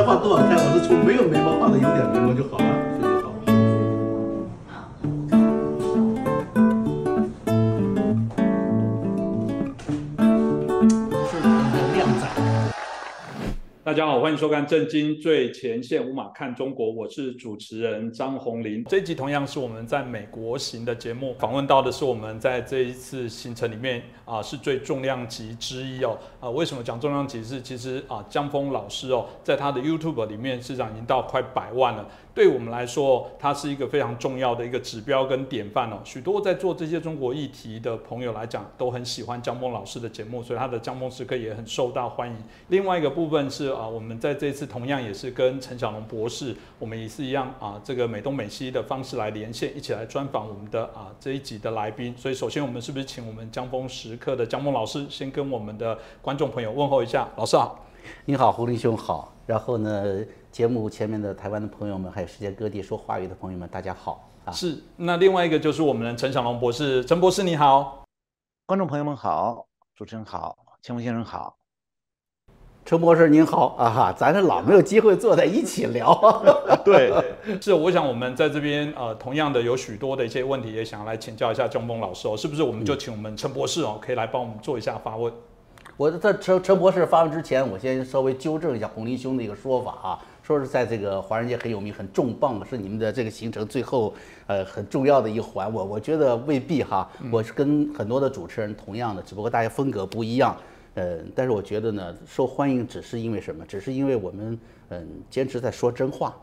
要画多好看，我是从没有眉毛画的有点眉毛就好了，大家好，欢迎收看《震惊最前线》，无马看中国，我是主持人张宏林。这一集同样是我们在美国行的节目，访问到的是我们在这一次行程里面啊、是最重量级之一哦。啊、为什么讲重量级是？其实啊，江峰老师哦，在他的 YouTube 里面市场已经到快百万了。对我们来说，它是一个非常重要的一个指标跟典范哦。许多在做这些中国议题的朋友来讲，都很喜欢江峰老师的节目，所以他的江峰时刻也很受到欢迎。另外一个部分是啊，我们在这次同样也是跟陈小龙博士，我们也是一样啊，这个美东美西的方式来连线，一起来专访我们的啊这一集的来宾。所以首先我们是不是请我们江峰时刻的江峰老师先跟我们的观众朋友问候一下，老师好。你好，胡林兄好。然后呢，节目前面的台湾的朋友们，还有世界各地说华语的朋友们，大家好啊！是，那另外一个就是我们的陈小龙博士，陈博士你好。观众朋友们好，主持人好，钱锋先生好。陈博士您好啊哈，咱是老没有机会坐在一起聊。对，是，我想我们在这边呃，同样的有许多的一些问题，也想要来请教一下江峰老师哦，是不是我们就请我们陈博士哦，可以来帮我们做一下发问？我在陈陈博士发问之前，我先稍微纠正一下洪林兄的一个说法啊，说是在这个华人街很有名、很重磅，是你们的这个行程最后呃很重要的一环。我我觉得未必哈，我是跟很多的主持人同样的，只不过大家风格不一样。呃，但是我觉得呢，受欢迎只是因为什么？只是因为我们嗯坚持在说真话，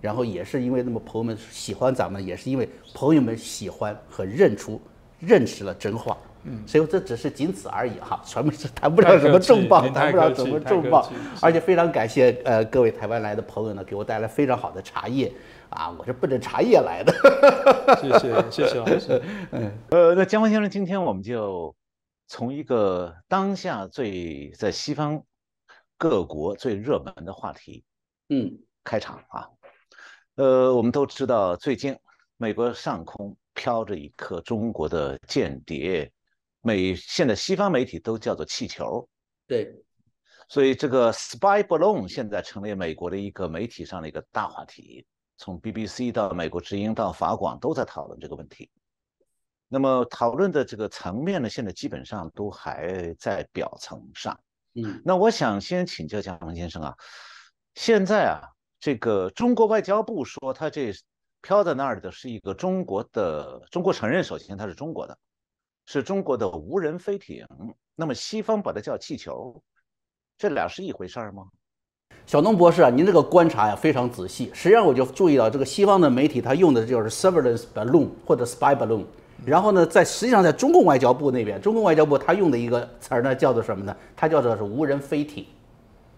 然后也是因为那么朋友们喜欢咱们，也是因为朋友们喜欢和认出认识了真话。嗯，所以这只是仅此而已哈，全部是谈不了什么重磅，谈不了什么重磅。而且非常感谢呃各位台湾来的朋友呢，给我带来非常好的茶叶啊，我是奔着茶叶来的。谢谢，谢谢老师。呃，那江峰先生，今天我们就从一个当下最在西方各国最热门的话题嗯开场啊。呃，我们都知道，最近美国上空飘着一颗中国的间谍，美现在西方媒体都叫做气球。对，所以这个 spy balloon 现在成为美国的一个媒体上的一个大话题，从 BBC 到美国之音到法广都在讨论这个问题。那么讨论的这个层面呢，现在基本上都还在表层上。嗯那我想先请教蒋峰先生啊，现在啊，这个中国外交部说他这飘在那儿的是一个中国的，中国承认首先它是中国的，是中国的无人飞艇，那么西方把它叫气球，这俩是一回事儿吗？小东博士啊，您这个观察呀非常仔细。实际上我就注意到，这个西方的媒体他用的就是 surveillance balloon 或者 spy balloon。然后呢，在实际上在中共外交部那边，中共外交部他用的一个词儿呢叫做什么呢？它叫做是无人飞艇。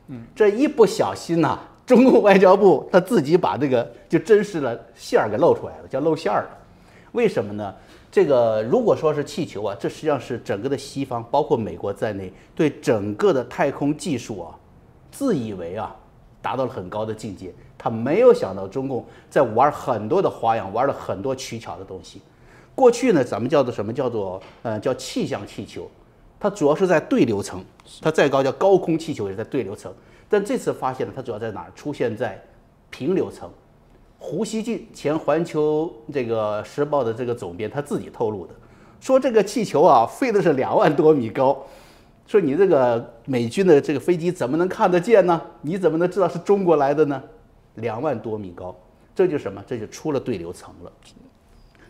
嗯，这一不小心呐、中共外交部他自己把这个就真实的馅儿给露出来了，叫露馅儿了。为什么呢？这个如果说是气球啊，这实际上是整个的西方，包括美国在内，对整个的太空技术啊，自以为啊达到了很高的境界，他没有想到中共在玩很多的花样，玩了很多取巧的东西。过去呢，咱们叫做什么？叫做呃叫气象气球，它主要是在对流层，它再高叫高空气球也是在对流层。但这次发现呢，它主要在哪儿？出现在平流层。胡锡进前环球这个时报的这个总编他自己透露的，说这个气球啊飞的是两万多米高，说你这个美军的这个飞机怎么能看得见呢？你怎么能知道是中国来的呢？两万多米高，这就是什么？这就出了对流层了。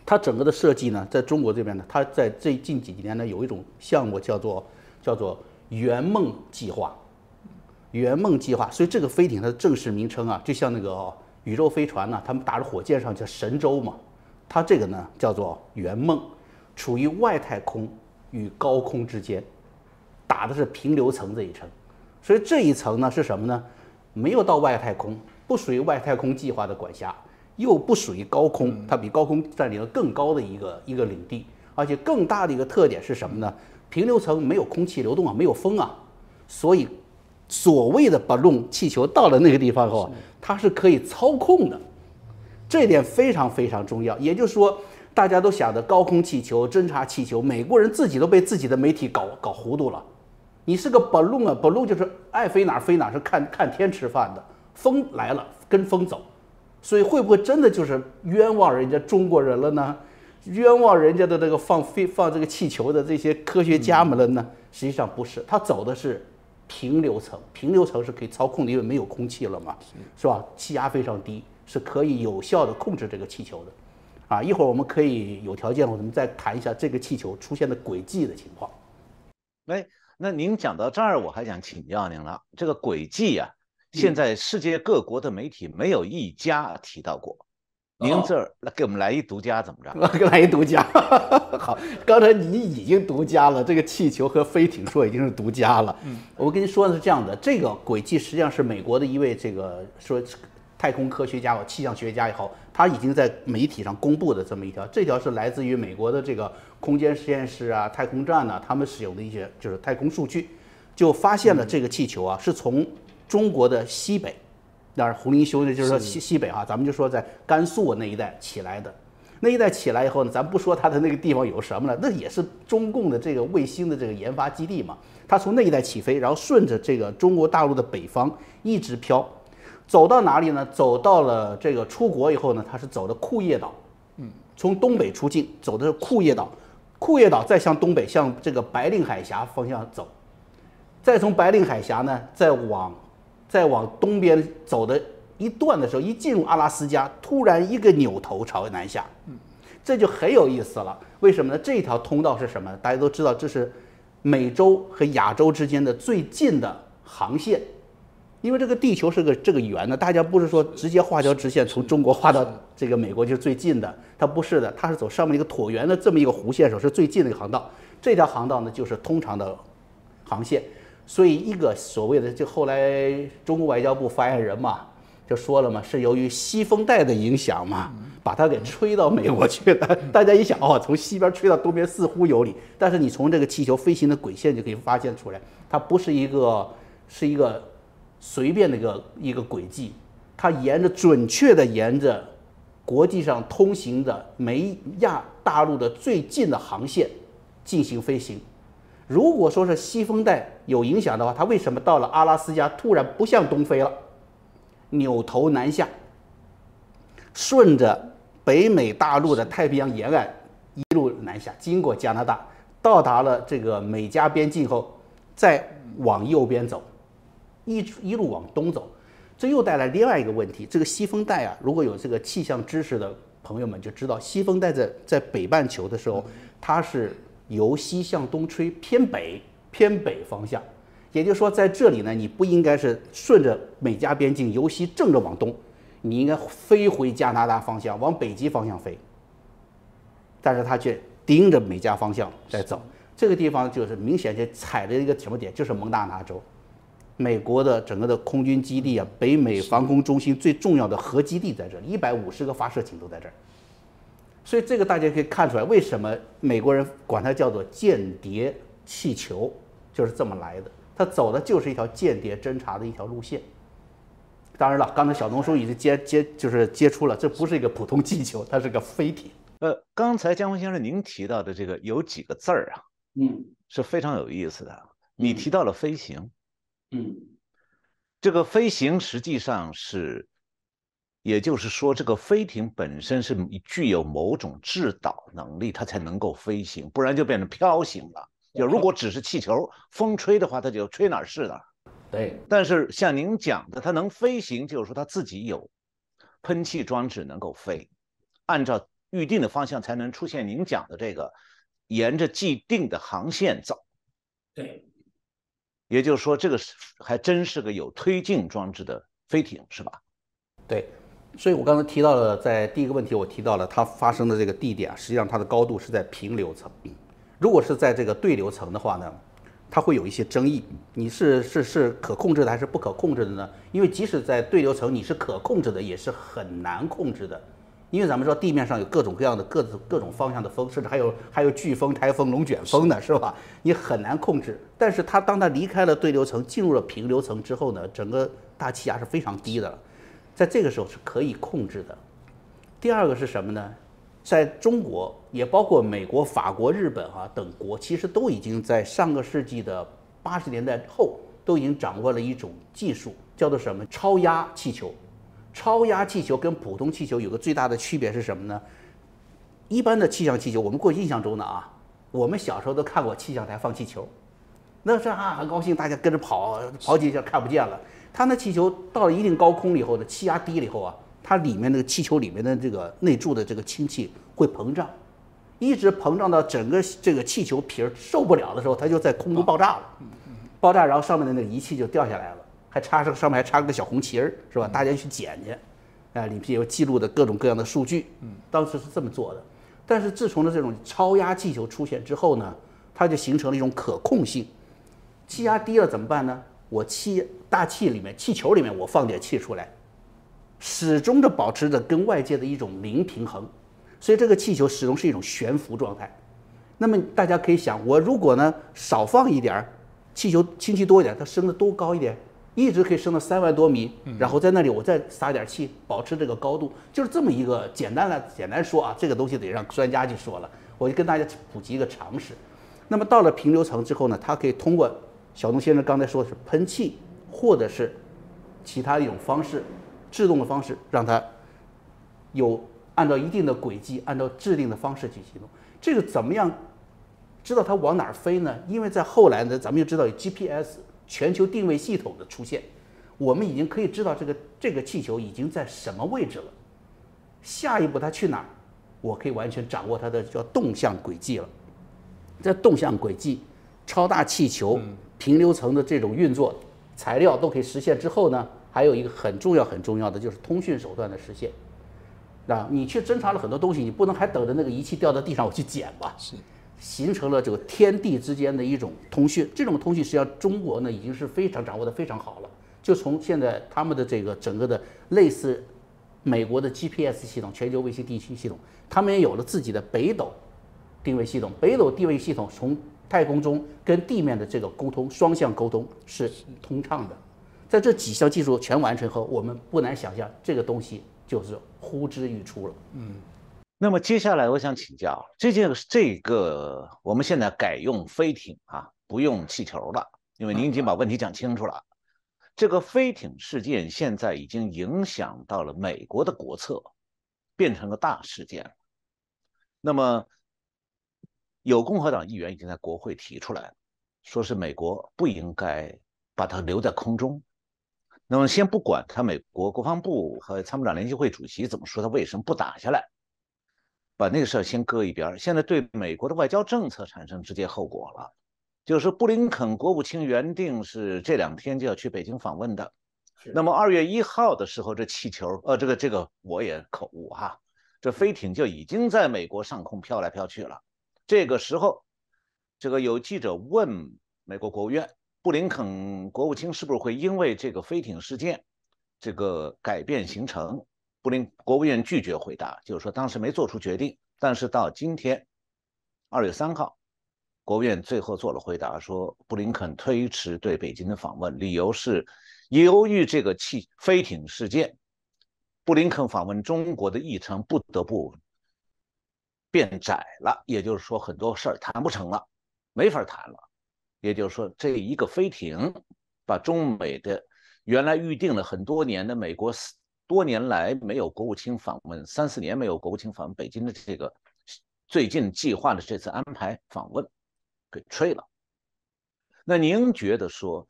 它整个的设计呢，在中国这边呢，它在最近几年呢有一种项目叫做叫做圆梦计划，圆梦计划。所以这个飞艇它的正式名称啊，就像那个宇宙飞船呢、他们打着火箭上叫神舟嘛，它这个呢叫做圆梦，处于外太空与高空之间，打的是平流层这一层。所以这一层呢是什么呢？没有到外太空，不属于外太空计划的管辖，又不属于高空，它比高空占领了更高的一个一个领地，而且更大的一个特点是什么呢？平流层没有空气流动啊，没有风啊，所以所谓的 balloon 气球到了那个地方后，它是可以操控的，这一点非常非常重要。也就是说，大家都想的高空气球、侦察气球，美国人自己都被自己的媒体搞搞糊涂了。你是个 balloon 啊，balloon 就是爱飞哪儿飞哪儿，是看看天吃饭的。风来了跟风走，所以会不会真的就是冤枉人家中国人了呢？冤枉人家的这个放飞放这个气球的这些科学家们了呢？实际上不是，他走的是平流层，平流层是可以操控的，因为没有空气了嘛，是吧？气压非常低，是可以有效的控制这个气球的。啊，一会儿我们可以有条件，我们再谈一下这个气球出现的轨迹的情况。哎，那您讲到这儿，我还想请教您了。这个轨迹啊，现在世界各国的媒体没有一家提到过。您这儿来给我们来一独家，怎么着？来一独家。好，刚才你已经独家了，这个气球和飞艇说已经是独家了。嗯，我跟您说的是这样的，这个轨迹实际上是美国的一位这个说太空科学家或气象学家也好，他已经在媒体上公布的这么一条，这条是来自于美国的这个空间实验室啊、太空站呢，他们使用的一些就是太空数据，就发现了这个气球啊是从中国的西北。那红林修的就是说西西北哈，咱们就说在甘肃那一带起来的，那一带起来以后呢，咱不说它的那个地方有什么了，那也是中共的这个卫星的这个研发基地嘛。它从那一带起飞，然后顺着这个中国大陆的北方一直飘，走到哪里呢？走到了这个出国以后呢，它是走的库页岛，嗯，从东北出境走的是库页岛，库页岛再向东北向这个白令海峡方向走，再从白令海峡呢再往。再往东边走的一段的时候，一进入阿拉斯加，突然一个扭头朝南下，嗯，这就很有意思了。为什么呢？这条通道是什么？大家都知道，这是美洲和亚洲之间的最近的航线。因为这个地球是个这个圆的，大家不是说直接画条直线从中国画到这个美国就是最近的，它不是的，它是走上面一个椭圆的这么一个弧线时候是最近的一个航道。这条航道呢，就是通常的航线。所以，一个所谓的就后来中国外交部发言人嘛，就说了嘛，是由于西风带的影响嘛，把它给吹到美国去了。大家一想，哦，从西边吹到东边似乎有理，但是你从这个气球飞行的轨线就可以发现出来，它不是一个是一个随便的一个一个轨迹，它沿着准确的沿着国际上通行的美亚大陆的最近的航线进行飞行。如果说是西风带有影响的话，它为什么到了阿拉斯加突然不向东飞了，扭头南下，顺着北美大陆的太平洋沿岸一路南下，经过加拿大，到达了这个美加边境后，再往右边走，一一路往东走，这又带来另外一个问题。这个西风带啊，如果有这个气象知识的朋友们就知道，西风带在在北半球的时候，它是。由西向东吹，偏北偏北方向，也就是说，在这里呢，你不应该是顺着美加边境由西正着往东，你应该飞回加拿大方向，往北极方向飞。但是它却盯着美加方向在走，这个地方就是明显就踩着一个什么点，就是蒙大拿州，美国的整个的空军基地啊，北美防空中心最重要的核基地在这里，一百五十个发射井都在这儿。所以这个大家可以看出来，为什么美国人管它叫做间谍气球，就是这么来的。它走的就是一条间谍侦察的一条路线。当然了，刚才小东叔已经接接就是接触了，这不是一个普通气球，它是个飞艇。呃，刚才江峰先生您提到的这个有几个字儿啊，嗯，是非常有意思的。你提到了飞行，嗯，这个飞行实际上是。也就是说，这个飞艇本身是具有某种制导能力，它才能够飞行，不然就变成飘行了。就如果只是气球，风吹的话，它就吹哪儿是哪儿。对。但是像您讲的，它能飞行，就是说它自己有喷气装置能够飞，按照预定的方向才能出现您讲的这个沿着既定的航线走。对。也就是说，这个是还真是个有推进装置的飞艇，是吧？对。所以我刚才提到了，在第一个问题，我提到了它发生的这个地点，实际上它的高度是在平流层。如果是在这个对流层的话呢，它会有一些争议。你是是是可控制的还是不可控制的呢？因为即使在对流层你是可控制的，也是很难控制的。因为咱们说地面上有各种各样的各自各种方向的风，甚至还有还有飓风、台风、龙卷风呢，是吧？你很难控制。但是它当它离开了对流层，进入了平流层之后呢，整个大气压是非常低的了。在这个时候是可以控制的。第二个是什么呢？在中国，也包括美国、法国、日本啊等国，其实都已经在上个世纪的八十年代后，都已经掌握了一种技术，叫做什么？超压气球。超压气球跟普通气球有个最大的区别是什么呢？一般的气象气球，我们过去印象中的啊，我们小时候都看过气象台放气球，那是啊很高兴，大家跟着跑，跑几下看不见了。它那气球到了一定高空以后呢，气压低了以后啊，它里面那个气球里面的这个内注的这个氢气会膨胀，一直膨胀到整个这个气球皮儿受不了的时候，它就在空中爆炸了。爆炸，然后上面的那个仪器就掉下来了。还插上上面还插个小红旗儿，是吧？大家去捡去，哎，里面有记录的各种各样的数据。嗯，当时是这么做的。但是自从了这种超压气球出现之后呢，它就形成了一种可控性。气压低了怎么办呢？我气大气里面气球里面我放点气出来，始终的保持着跟外界的一种零平衡，所以这个气球始终是一种悬浮状态。那么大家可以想，我如果呢少放一点儿气球，氢气多一点，它升得多高一点？一直可以升到三万多米，然后在那里我再撒点气，保持这个高度，就是这么一个简单来简单说啊，这个东西得让专家去说了。我就跟大家普及一个常识。那么到了平流层之后呢，它可以通过小东先生刚才说的是喷气，或者是其他一种方式，制动的方式，让它有按照一定的轨迹，按照制定的方式去行动。这个怎么样知道它往哪儿飞呢？因为在后来呢，咱们就知道有 GPS。全球定位系统的出现，我们已经可以知道这个这个气球已经在什么位置了。下一步它去哪儿，我可以完全掌握它的叫动向轨迹了。这动向轨迹、超大气球、平流层的这种运作材料都可以实现之后呢，还有一个很重要很重要的就是通讯手段的实现。啊，你去侦查了很多东西，你不能还等着那个仪器掉到地上我去捡吧？是。形成了这个天地之间的一种通讯，这种通讯实际上中国呢已经是非常掌握的非常好了。就从现在他们的这个整个的类似美国的 GPS 系统、全球卫星地区系统，他们也有了自己的北斗定位系统。北斗定位系统从太空中跟地面的这个沟通，双向沟通是通畅的。在这几项技术全完成后，我们不难想象这个东西就是呼之欲出了。嗯。那么接下来我想请教，这件这个我们现在改用飞艇啊，不用气球了，因为您已经把问题讲清楚了。这个飞艇事件现在已经影响到了美国的国策，变成了大事件了。那么有共和党议员已经在国会提出来，说是美国不应该把它留在空中。那么先不管他美国国防部和参谋长联席会主席怎么说，他为什么不打下来？把那个事儿先搁一边，现在对美国的外交政策产生直接后果了。就是布林肯国务卿原定是这两天就要去北京访问的，那么二月一号的时候，这气球，呃，这个这个我也口误哈，这飞艇就已经在美国上空飘来飘去了。这个时候，这个有记者问美国国务院，布林肯国务卿是不是会因为这个飞艇事件，这个改变行程？布林国务院拒绝回答，就是说当时没做出决定。但是到今天，二月三号，国务院最后做了回答，说布林肯推迟对北京的访问，理由是由于这个气飞艇事件，布林肯访问中国的议程不得不变窄了，也就是说很多事儿谈不成了，没法谈了。也就是说，这一个飞艇把中美的原来预定了很多年的美国多年来没有国务卿访问，三四年没有国务卿访问北京的这个最近计划的这次安排访问，给吹了。那您觉得说，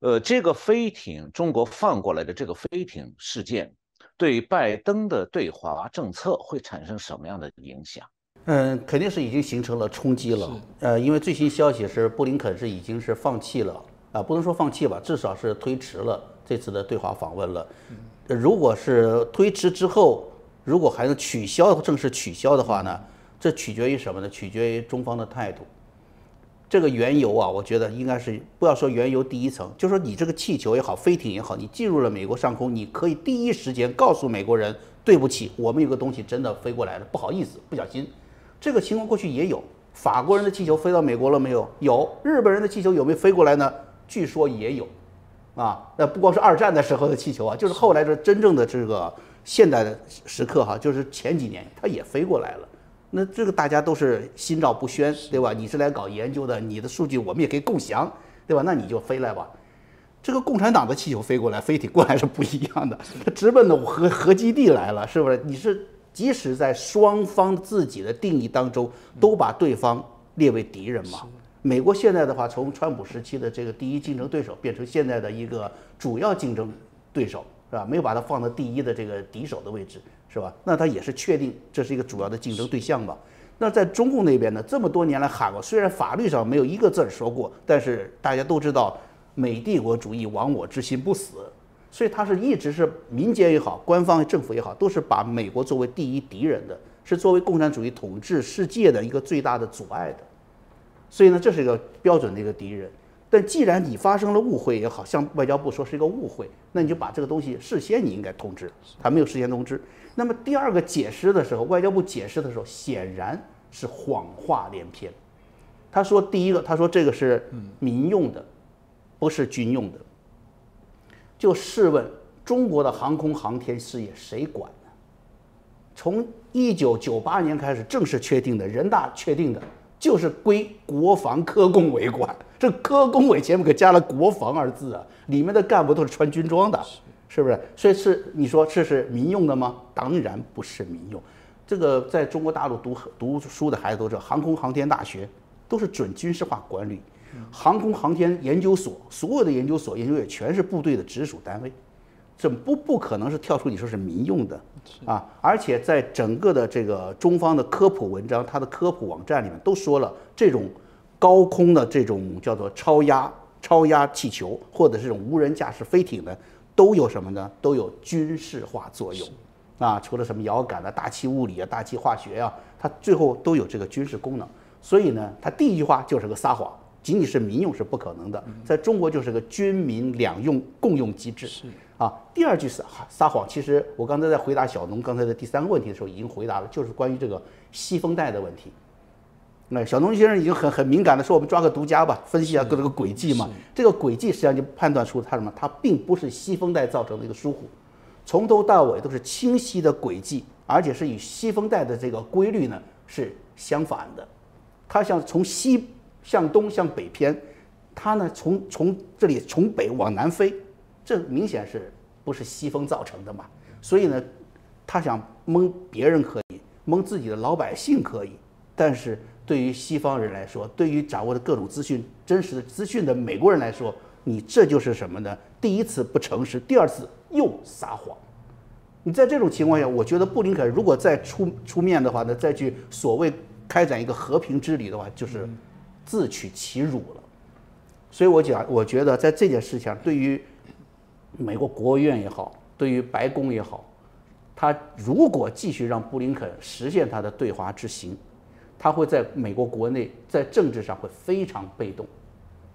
呃，这个飞艇中国放过来的这个飞艇事件，对拜登的对华政策会产生什么样的影响？嗯，肯定是已经形成了冲击了。呃，因为最新消息是布林肯是已经是放弃了啊，不能说放弃吧，至少是推迟了这次的对华访问了。如果是推迟之后，如果还能取消正式取消的话呢？这取决于什么呢？取决于中方的态度。这个缘由啊，我觉得应该是不要说缘由第一层，就说你这个气球也好，飞艇也好，你进入了美国上空，你可以第一时间告诉美国人，对不起，我们有个东西真的飞过来了，不好意思，不小心。这个情况过去也有，法国人的气球飞到美国了没有？有。日本人的气球有没有飞过来呢？据说也有。啊，那不光是二战的时候的气球啊，就是后来的真正的这个现代的时刻哈，就是前几年它也飞过来了。那这个大家都是心照不宣，对吧？你是来搞研究的，你的数据我们也可以共享，对吧？那你就飞来吧。这个共产党的气球飞过来，飞艇过来是不一样的，它直奔的核核基地来了，是不是？你是即使在双方自己的定义当中，都把对方列为敌人嘛？美国现在的话，从川普时期的这个第一竞争对手，变成现在的一个主要竞争对手，是吧？没有把它放到第一的这个敌手的位置，是吧？那它也是确定这是一个主要的竞争对象吧？那在中共那边呢，这么多年来喊过，虽然法律上没有一个字儿说过，但是大家都知道，美帝国主义亡我之心不死，所以他是一直是民间也好，官方政府也好，都是把美国作为第一敌人的，是作为共产主义统治世界的一个最大的阻碍的。所以呢，这是一个标准的一个敌人。但既然你发生了误会也好，像外交部说是一个误会，那你就把这个东西事先你应该通知，他没有事先通知。那么第二个解释的时候，外交部解释的时候显然是谎话连篇。他说第一个，他说这个是民用的，不是军用的。就试问，中国的航空航天事业谁管呢？从一九九八年开始正式确定的，人大确定的。就是归国防科工委管，这科工委前面可加了“国防”二字啊，里面的干部都是穿军装的，是不是？所以是你说这是民用的吗？当然不是民用。这个在中国大陆读读书的孩子都知道，航空航天大学都是准军事化管理，航空航天研究所所有的研究所、研究院全是部队的直属单位。这不不可能是跳出你说是民用的啊！而且在整个的这个中方的科普文章，它的科普网站里面都说了，这种高空的这种叫做超压超压气球，或者这种无人驾驶飞艇呢，都有什么呢？都有军事化作用啊！除了什么遥感啊、大气物理啊、大气化学啊，它最后都有这个军事功能。所以呢，它第一句话就是个撒谎，仅仅是民用是不可能的，在中国就是个军民两用共用机制。是。啊，第二句撒撒谎，其实我刚才在回答小农刚才的第三个问题的时候已经回答了，就是关于这个西风带的问题。那小农先生已经很很敏感的说，我们抓个独家吧，分析一下各这个轨迹嘛。这个轨迹实际上就判断出它什么？它并不是西风带造成的一个疏忽，从头到尾都是清晰的轨迹，而且是与西风带的这个规律呢是相反的。它像从西向东向北偏，它呢从从这里从北往南飞。这明显是不是西风造成的嘛？所以呢，他想蒙别人可以，蒙自己的老百姓可以，但是对于西方人来说，对于掌握的各种资讯、真实的资讯的美国人来说，你这就是什么呢？第一次不诚实，第二次又撒谎。你在这种情况下，我觉得布林肯如果再出出面的话呢，再去所谓开展一个和平之旅的话，就是自取其辱了。所以我讲，我觉得在这件事情上，对于美国国务院也好，对于白宫也好，他如果继续让布林肯实现他的对华之行，他会在美国国内在政治上会非常被动。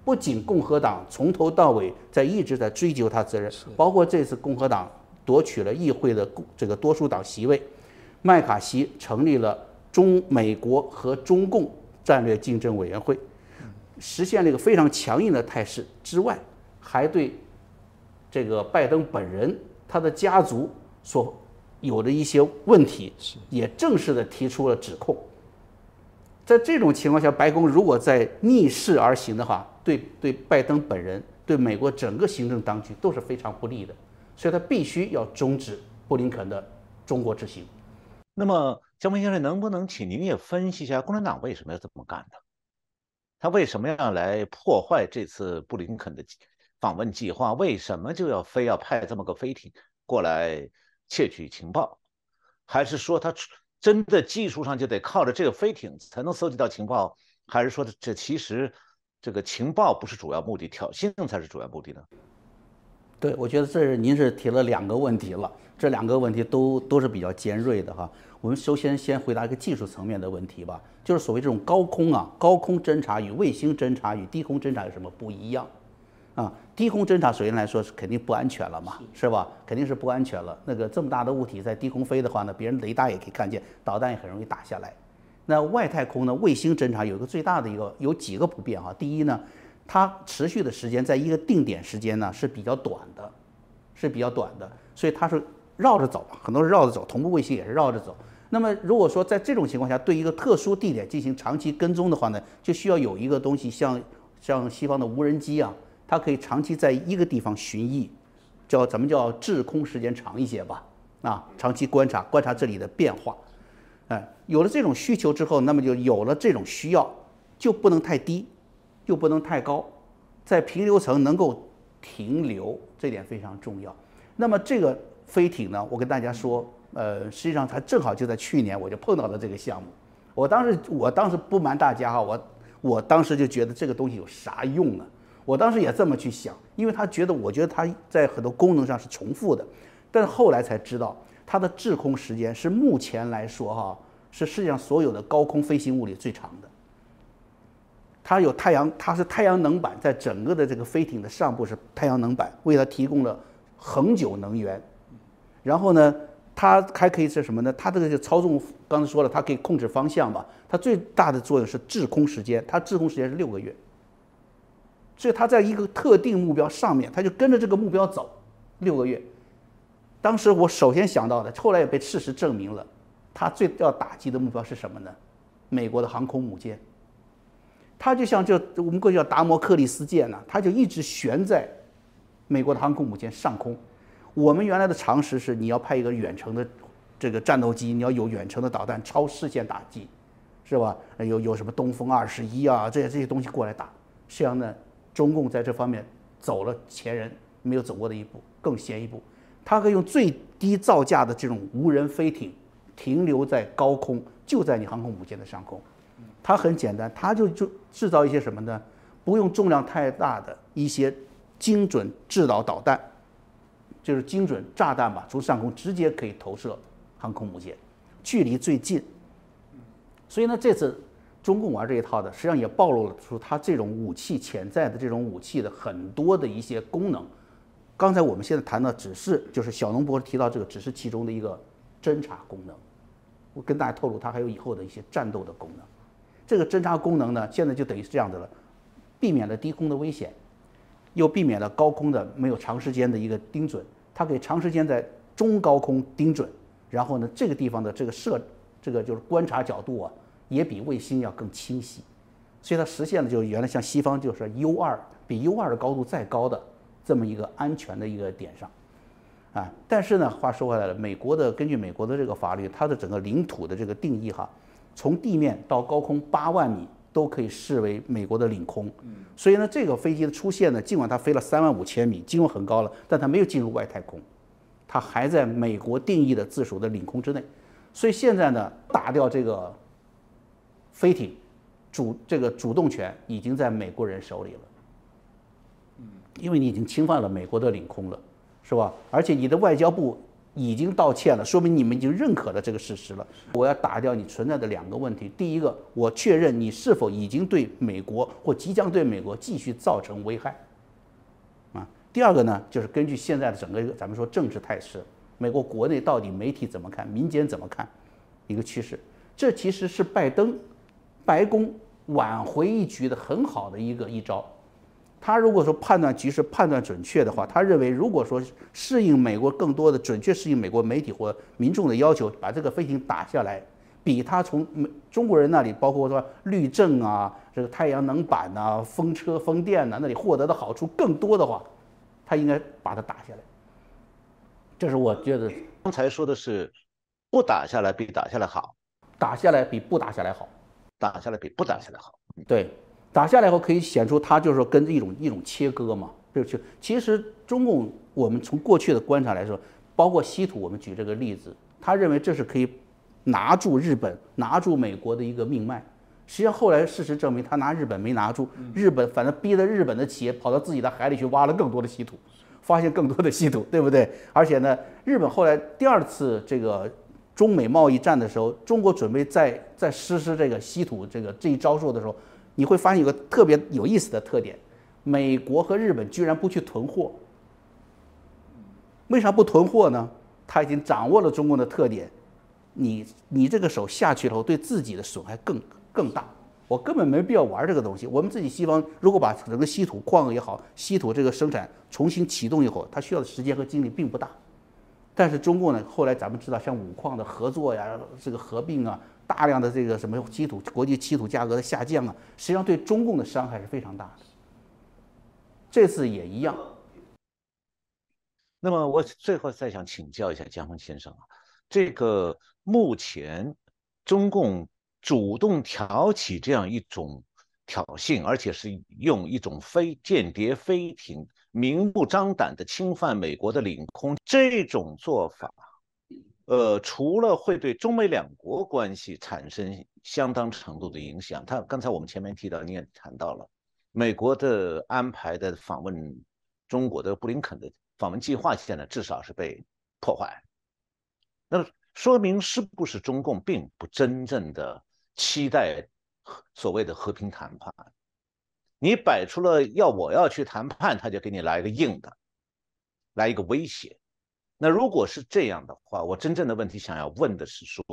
不仅共和党从头到尾在一直在追究他责任，包括这次共和党夺取了议会的这个多数党席位，麦卡锡成立了中美国和中共战略竞争委员会，实现了一个非常强硬的态势之外，还对。这个拜登本人，他的家族所有的一些问题，也正式的提出了指控。在这种情况下，白宫如果在逆势而行的话，对对拜登本人，对美国整个行政当局都是非常不利的。所以他必须要终止布林肯的中国之行。那么，江峰先生，能不能请您也分析一下共产党为什么要这么干呢？他为什么要来破坏这次布林肯的？访问计划为什么就要非要派这么个飞艇过来窃取情报？还是说他真的技术上就得靠着这个飞艇才能搜集到情报？还是说这其实这个情报不是主要目的，挑衅才是主要目的呢？对，我觉得这是您是提了两个问题了，这两个问题都都是比较尖锐的哈。我们首先先回答一个技术层面的问题吧，就是所谓这种高空啊，高空侦察与卫星侦察与低空侦察有什么不一样？啊，低空侦察首先来说是肯定不安全了嘛，是吧？肯定是不安全了。那个这么大的物体在低空飞的话呢，别人雷达也可以看见，导弹也很容易打下来。那外太空呢，卫星侦察有一个最大的一个有几个不便哈。第一呢，它持续的时间在一个定点时间呢是比较短的，是比较短的，所以它是绕着走，很多是绕着走，同步卫星也是绕着走。那么如果说在这种情况下，对一个特殊地点进行长期跟踪的话呢，就需要有一个东西像像西方的无人机啊。它可以长期在一个地方巡弋，叫咱们叫滞空时间长一些吧，啊，长期观察观察这里的变化，哎，有了这种需求之后，那么就有了这种需要，就不能太低，又不能太高，在平流层能够停留，这点非常重要。那么这个飞艇呢，我跟大家说，呃，实际上它正好就在去年我就碰到了这个项目。我当时我当时不瞒大家哈，我我当时就觉得这个东西有啥用呢？我当时也这么去想，因为他觉得我觉得它在很多功能上是重复的，但是后来才知道，它的滞空时间是目前来说哈，是世界上所有的高空飞行物里最长的。它有太阳，它是太阳能板，在整个的这个飞艇的上部是太阳能板，为它提供了。恒久能源，然后呢，它还可以是什么呢？它这个就操纵，刚才说了，它可以控制方向吧。它最大的作用是滞空时间，它滞空时间是六个月。所以它在一个特定目标上面，它就跟着这个目标走六个月。当时我首先想到的，后来也被事实证明了，它最要打击的目标是什么呢？美国的航空母舰。它就像这我们过去叫达摩克利斯剑呢，它就一直悬在。美国的航空母舰上空，我们原来的常识是，你要派一个远程的这个战斗机，你要有远程的导弹超视线打击，是吧？有有什么东风二十一啊，这些这些东西过来打。实际上呢，中共在这方面走了前人没有走过的一步，更先一步。它可以用最低造价的这种无人飞艇停留在高空，就在你航空母舰的上空。它很简单，它就就制造一些什么呢？不用重量太大的一些。精准制导导弹，就是精准炸弹吧，从上空直接可以投射航空母舰，距离最近。所以呢，这次中共玩这一套的，实际上也暴露了出它这种武器潜在的这种武器的很多的一些功能。刚才我们现在谈的只是，就是小农博士提到这个，只是其中的一个侦察功能。我跟大家透露，它还有以后的一些战斗的功能。这个侦察功能呢，现在就等于是这样的了，避免了低空的危险。又避免了高空的没有长时间的一个盯准，它可以长时间在中高空盯准，然后呢，这个地方的这个摄，这个就是观察角度啊，也比卫星要更清晰，所以它实现了就原来像西方就是 U 二比 U 二的高度再高的这么一个安全的一个点上，啊，但是呢，话说回来了，美国的根据美国的这个法律，它的整个领土的这个定义哈，从地面到高空八万米。都可以视为美国的领空，所以呢，这个飞机的出现呢，尽管它飞了三万五千米，经过很高了，但它没有进入外太空，它还在美国定义的自属的领空之内。所以现在呢，打掉这个飞艇主这个主动权已经在美国人手里了，因为你已经侵犯了美国的领空了，是吧？而且你的外交部。已经道歉了，说明你们已经认可了这个事实了。我要打掉你存在的两个问题：第一个，我确认你是否已经对美国或即将对美国继续造成危害；啊，第二个呢，就是根据现在的整个咱们说政治态势，美国国内到底媒体怎么看，民间怎么看，一个趋势。这其实是拜登白宫挽回一局的很好的一个一招。他如果说判断局势判断准确的话，他认为如果说适应美国更多的准确适应美国媒体或民众的要求，把这个飞行打下来，比他从美中国人那里，包括说绿证啊、这个太阳能板呐、风车风电呐那里获得的好处更多的话，他应该把它打下来。这是我觉得刚才说的是，不打下来比打下来好，打下来比不打下来好，打下来比不打下来好，对。打下来以后，可以显出它就是说跟一种一种切割嘛，就是其实中共我们从过去的观察来说，包括稀土，我们举这个例子，他认为这是可以拿住日本、拿住美国的一个命脉。实际上后来事实证明，他拿日本没拿住，日本反正逼得日本的企业跑到自己的海里去挖了更多的稀土，发现更多的稀土，对不对？而且呢，日本后来第二次这个中美贸易战的时候，中国准备再再实施这个稀土这个这一招数的时候。你会发现有个特别有意思的特点，美国和日本居然不去囤货。为啥不囤货呢？他已经掌握了中共的特点，你你这个手下去了后，对自己的损害更更大。我根本没必要玩这个东西。我们自己西方如果把整个稀土矿也好，稀土这个生产重新启动以后，它需要的时间和精力并不大。但是中共呢，后来咱们知道，像五矿的合作呀，这个合并啊。大量的这个什么稀土，国际稀土价格的下降啊，实际上对中共的伤害是非常大的。这次也一样。那么我最后再想请教一下江峰先生啊，这个目前中共主动挑起这样一种挑衅，而且是用一种非间谍飞艇明目张胆的侵犯美国的领空，这种做法，呃，除了会对中美两国关系产生相当程度的影响，他刚才我们前面提到，你也谈到了美国的安排的访问中国的布林肯的。访问计划现在至少是被破坏，那么说明是不是中共并不真正的期待所谓的和平谈判？你摆出了要我要去谈判，他就给你来一个硬的，来一个威胁。那如果是这样的话，我真正的问题想要问的是说，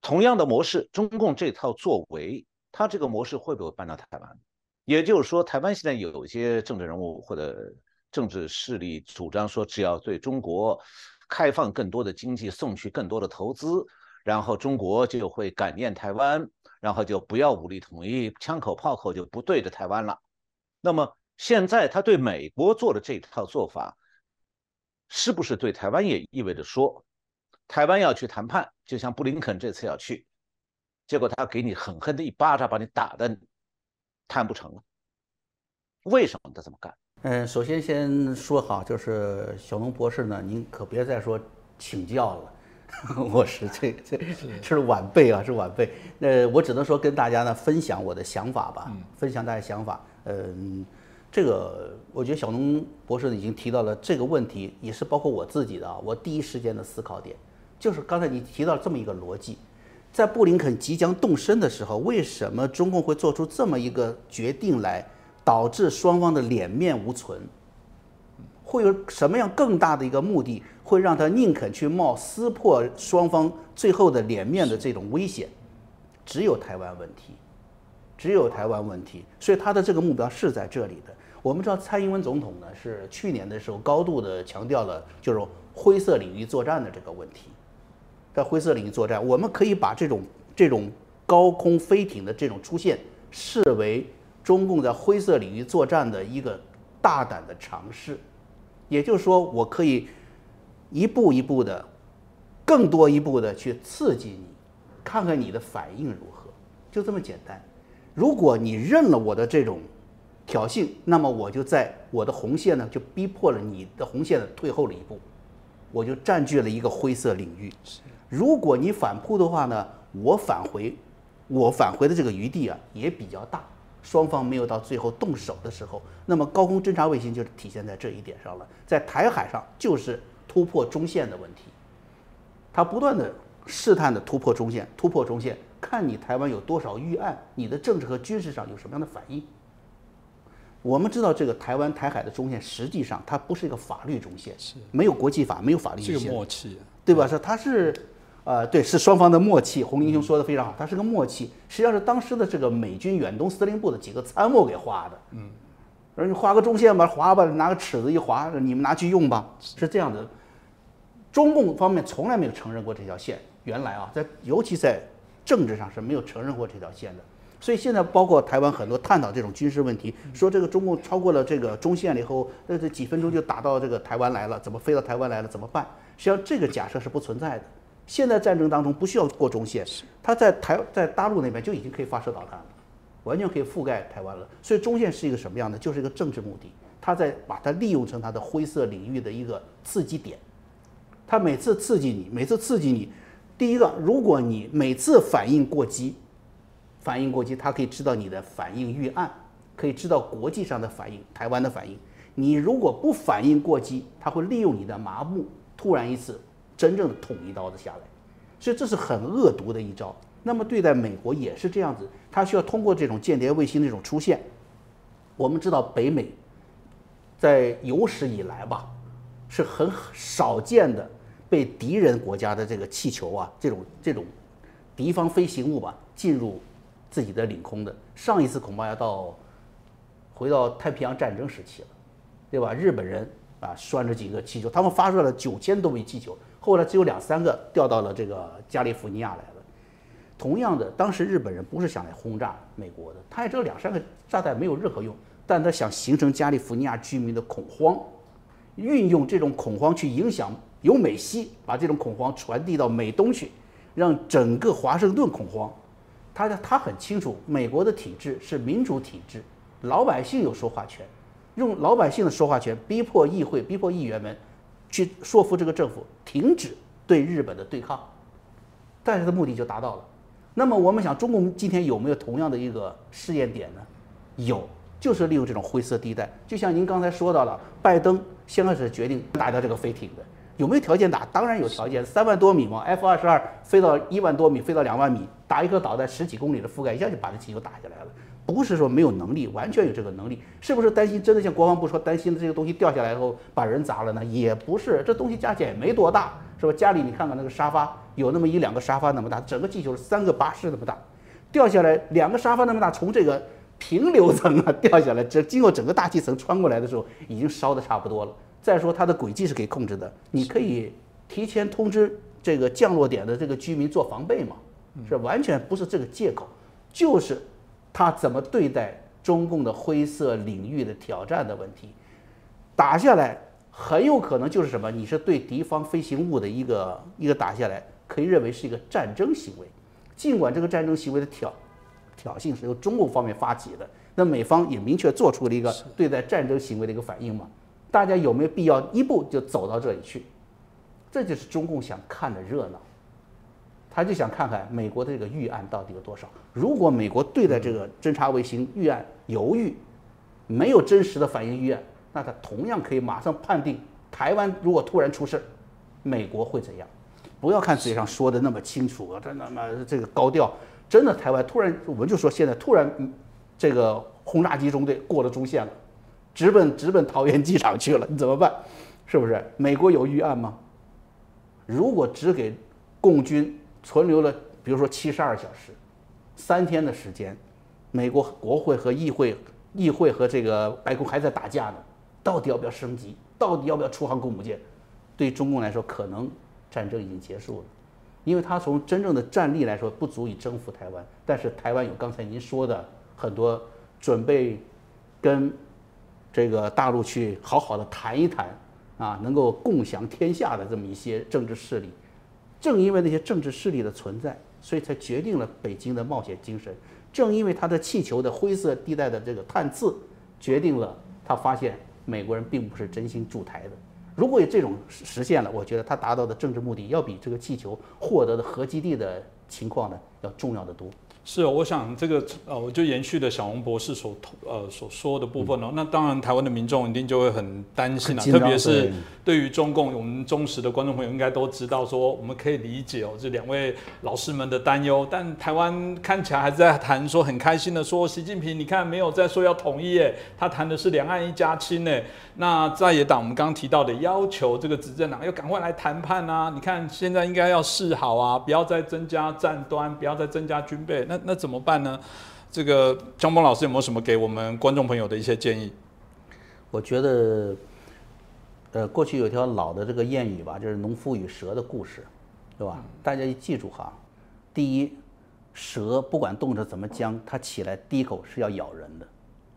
同样的模式，中共这套作为，他这个模式会不会搬到台湾？也就是说，台湾现在有一些政治人物或者。政治势力主张说，只要对中国开放更多的经济，送去更多的投资，然后中国就会感念台湾，然后就不要武力统一，枪口炮口就不对着台湾了。那么现在他对美国做的这套做法，是不是对台湾也意味着说，台湾要去谈判，就像布林肯这次要去，结果他给你狠狠的一巴掌，把你打的谈不成了？为什么他这么干？嗯，首先先说好，就是小龙博士呢，您可别再说请教了，我是这这是晚辈啊，是晚辈。那我只能说跟大家呢分享我的想法吧，分享大家想法。嗯，这个我觉得小农博士已经提到了这个问题，也是包括我自己的啊，我第一时间的思考点就是刚才你提到这么一个逻辑，在布林肯即将动身的时候，为什么中共会做出这么一个决定来？导致双方的脸面无存，会有什么样更大的一个目的，会让他宁肯去冒撕破双方最后的脸面的这种危险？只有台湾问题，只有台湾问题，所以他的这个目标是在这里的。我们知道蔡英文总统呢是去年的时候高度的强调了就是灰色领域作战的这个问题，在灰色领域作战，我们可以把这种这种高空飞艇的这种出现视为。中共在灰色领域作战的一个大胆的尝试，也就是说，我可以一步一步的、更多一步的去刺激你，看看你的反应如何，就这么简单。如果你认了我的这种挑衅，那么我就在我的红线呢，就逼迫了你的红线退后了一步，我就占据了一个灰色领域。如果你反扑的话呢，我返回，我返回的这个余地啊也比较大。双方没有到最后动手的时候，那么高空侦察卫星就是体现在这一点上了。在台海上就是突破中线的问题，它不断的试探的突破中线，突破中线，看你台湾有多少预案，你的政治和军事上有什么样的反应。我们知道这个台湾台海的中线实际上它不是一个法律中线，是没有国际法，没有法律这个默契，对吧？是它是。呃，对，是双方的默契。洪英雄说的非常好，它是个默契，实际上是当时的这个美军远东司令部的几个参谋给画的。嗯，说你画个中线吧，划吧，拿个尺子一划，你们拿去用吧，是这样的。中共方面从来没有承认过这条线，原来啊，在尤其在政治上是没有承认过这条线的。所以现在包括台湾很多探讨这种军事问题，说这个中共超过了这个中线了以后，那这几分钟就打到这个台湾来了，怎么飞到台湾来了？怎么办？实际上这个假设是不存在的。现在战争当中不需要过中线，它在台在大陆那边就已经可以发射导弹了，完全可以覆盖台湾了。所以中线是一个什么样的？就是一个政治目的，它在把它利用成它的灰色领域的一个刺激点。它每次刺激你，每次刺激你，第一个，如果你每次反应过激，反应过激，它可以知道你的反应预案，可以知道国际上的反应，台湾的反应。你如果不反应过激，它会利用你的麻木，突然一次。真正的捅一刀子下来，所以这是很恶毒的一招。那么对待美国也是这样子，他需要通过这种间谍卫星这种出现。我们知道北美在有史以来吧，是很少见的被敌人国家的这个气球啊，这种这种敌方飞行物吧进入自己的领空的。上一次恐怕要到回到太平洋战争时期了，对吧？日本人啊拴着几个气球，他们发射了九千多枚气球。后来只有两三个调到了这个加利福尼亚来了。同样的，当时日本人不是想来轰炸美国的，他也知道两三个炸弹没有任何用，但他想形成加利福尼亚居民的恐慌，运用这种恐慌去影响由美西，把这种恐慌传递到美东去，让整个华盛顿恐慌。他他很清楚，美国的体制是民主体制，老百姓有说话权，用老百姓的说话权逼迫议会、逼迫议员们去说服这个政府停止对日本的对抗，但是的目的就达到了。那么我们想，中共今天有没有同样的一个试验点呢？有，就是利用这种灰色地带。就像您刚才说到了，拜登先开始决定打掉这个飞艇的，有没有条件打？当然有条件，三万多米嘛，F 二十二飞到一万多米，飞到两万米，打一颗导弹十几公里的覆盖，一下就把这气球打下来了。不是说没有能力，完全有这个能力。是不是担心真的像国防部说担心的这个东西掉下来以后把人砸了呢？也不是，这东西加起来也没多大，是吧？家里你看看那个沙发，有那么一两个沙发那么大，整个气球三个巴士那么大，掉下来两个沙发那么大，从这个平流层啊掉下来，这经过整个大气层穿过来的时候，已经烧的差不多了。再说它的轨迹是可以控制的，你可以提前通知这个降落点的这个居民做防备嘛，是完全不是这个借口，就是他怎么对待中共的灰色领域的挑战的问题，打下来很有可能就是什么？你是对敌方飞行物的一个一个打下来，可以认为是一个战争行为，尽管这个战争行为的挑挑衅是由中共方面发起的，那美方也明确做出了一个对待战争行为的一个反应嘛。大家有没有必要一步就走到这里去？这就是中共想看的热闹，他就想看看美国的这个预案到底有多少。如果美国对待这个侦察卫星预案犹豫，没有真实的反应预案，那他同样可以马上判定台湾如果突然出事，美国会怎样？不要看嘴上说的那么清楚啊，真的嘛这个高调，真的台湾突然我们就说现在突然这个轰炸机中队过了中线了。直奔直奔桃园机场去了，你怎么办？是不是？美国有预案吗？如果只给共军存留了，比如说七十二小时、三天的时间，美国国会和议会、议会和这个白宫还在打架呢，到底要不要升级？到底要不要出航空母舰？对中共来说，可能战争已经结束了，因为他从真正的战力来说不足以征服台湾，但是台湾有刚才您说的很多准备跟。这个大陆去好好的谈一谈，啊，能够共享天下的这么一些政治势力，正因为那些政治势力的存在，所以才决定了北京的冒险精神。正因为他的气球的灰色地带的这个探刺，决定了他发现美国人并不是真心驻台的。如果有这种实现了，我觉得他达到的政治目的要比这个气球获得的核基地的情况呢要重要的多。是，我想这个呃，我就延续了小红博士所呃所说的部分哦。那当然，台湾的民众一定就会很担心了，特别是对于中共，我们忠实的观众朋友应该都知道，说我们可以理解哦，这两位老师们的担忧。但台湾看起来还是在谈说很开心的说，习近平你看没有在说要统一耶，他谈的是两岸一家亲呢。那在野党我们刚刚提到的要求，这个执政党要赶快来谈判啊！你看现在应该要示好啊，不要再增加战端，不要再增加军备。那那怎么办呢？这个江峰老师有没有什么给我们观众朋友的一些建议？我觉得，呃，过去有条老的这个谚语吧，就是农夫与蛇的故事，对吧？大家记住哈，第一，蛇不管冻着怎么僵，它起来第一口是要咬人的，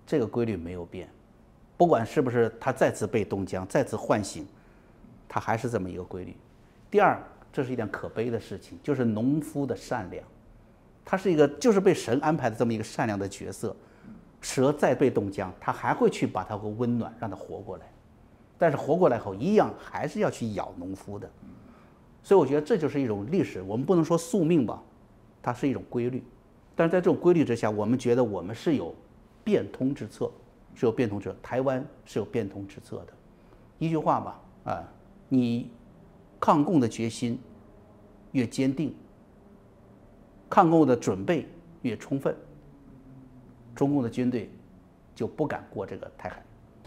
这个规律没有变。不管是不是它再次被冻僵、再次唤醒，它还是这么一个规律。第二，这是一件可悲的事情，就是农夫的善良，他是一个就是被神安排的这么一个善良的角色。蛇再被冻僵，它还会去把它个温暖，让它活过来。但是活过来后，一样还是要去咬农夫的。所以我觉得这就是一种历史，我们不能说宿命吧，它是一种规律。但是在这种规律之下，我们觉得我们是有变通之策。是有变通之台湾是有变通之策的，一句话吧，啊，你抗共的决心越坚定，抗共的准备越充分，中共的军队就不敢过这个台海。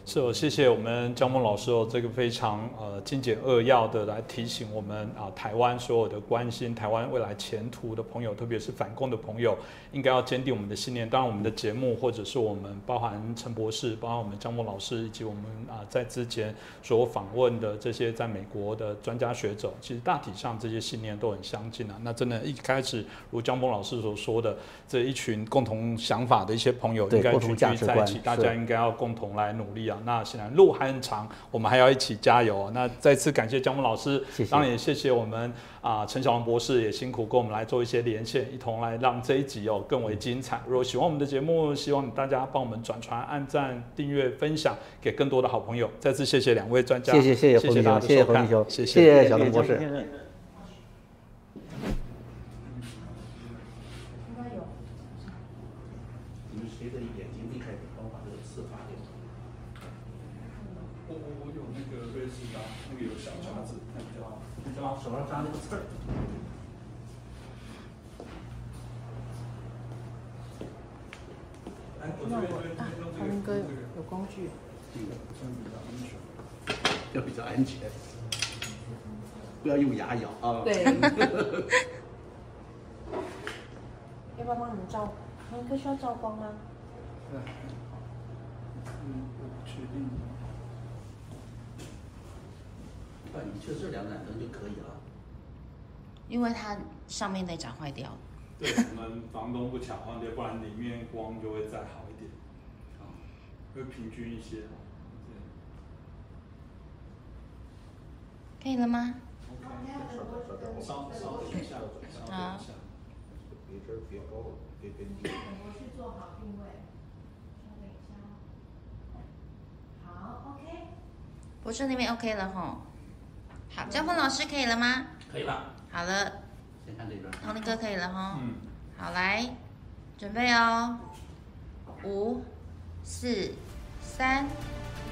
是哦，谢谢我们江峰老师哦，这个非常呃精简扼要的来提醒我们啊，台湾所有的关心台湾未来前途的朋友，特别是反共的朋友，应该要坚定我们的信念。当然，我们的节目或者是我们包含陈博士，包含我们江峰老师，以及我们啊在之前所访问的这些在美国的专家学者，其实大体上这些信念都很相近啊。那真的，一开始如江峰老师所说的，这一群共同想法的一些朋友，应该聚集在一起，大家应该要共同来努力啊。那显然路还很长，我们还要一起加油。那再次感谢江木老师，当然也谢谢我们啊陈小龙博士，也辛苦跟我们来做一些连线，一同来让这一集哦更为精彩。如果喜欢我们的节目，希望大家帮我们转传、按赞、订阅、分享给更多的好朋友。再次谢谢两位专家，谢谢谢谢谢谢大家谢谢收看，谢谢小龙博士。手上扎那个刺儿。哎，我这边啊，他们哥有工具。这个这样比较安全，要比较安全，不要用牙咬啊。对。要不要帮你们照？你们哥需要照光吗？嗯，我不确定。那你就这两盏灯就可以了。因为它上面那盏坏掉了。对，我们房东不抢换掉，不然里面光就会再好一点，啊，会平均一些。可以了吗？稍稍等一下，好。别这别高，别别低。我去做好定位。稍等一下。好，OK。博士那边 OK 了吼。好，江峰老师可以了吗？可以了。好了。先看这边。红林哥可以了哈。嗯。好，来，准备哦。五、四、三、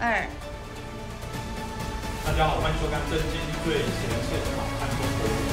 二。大家好，欢迎收看《真金最前线》，看中国。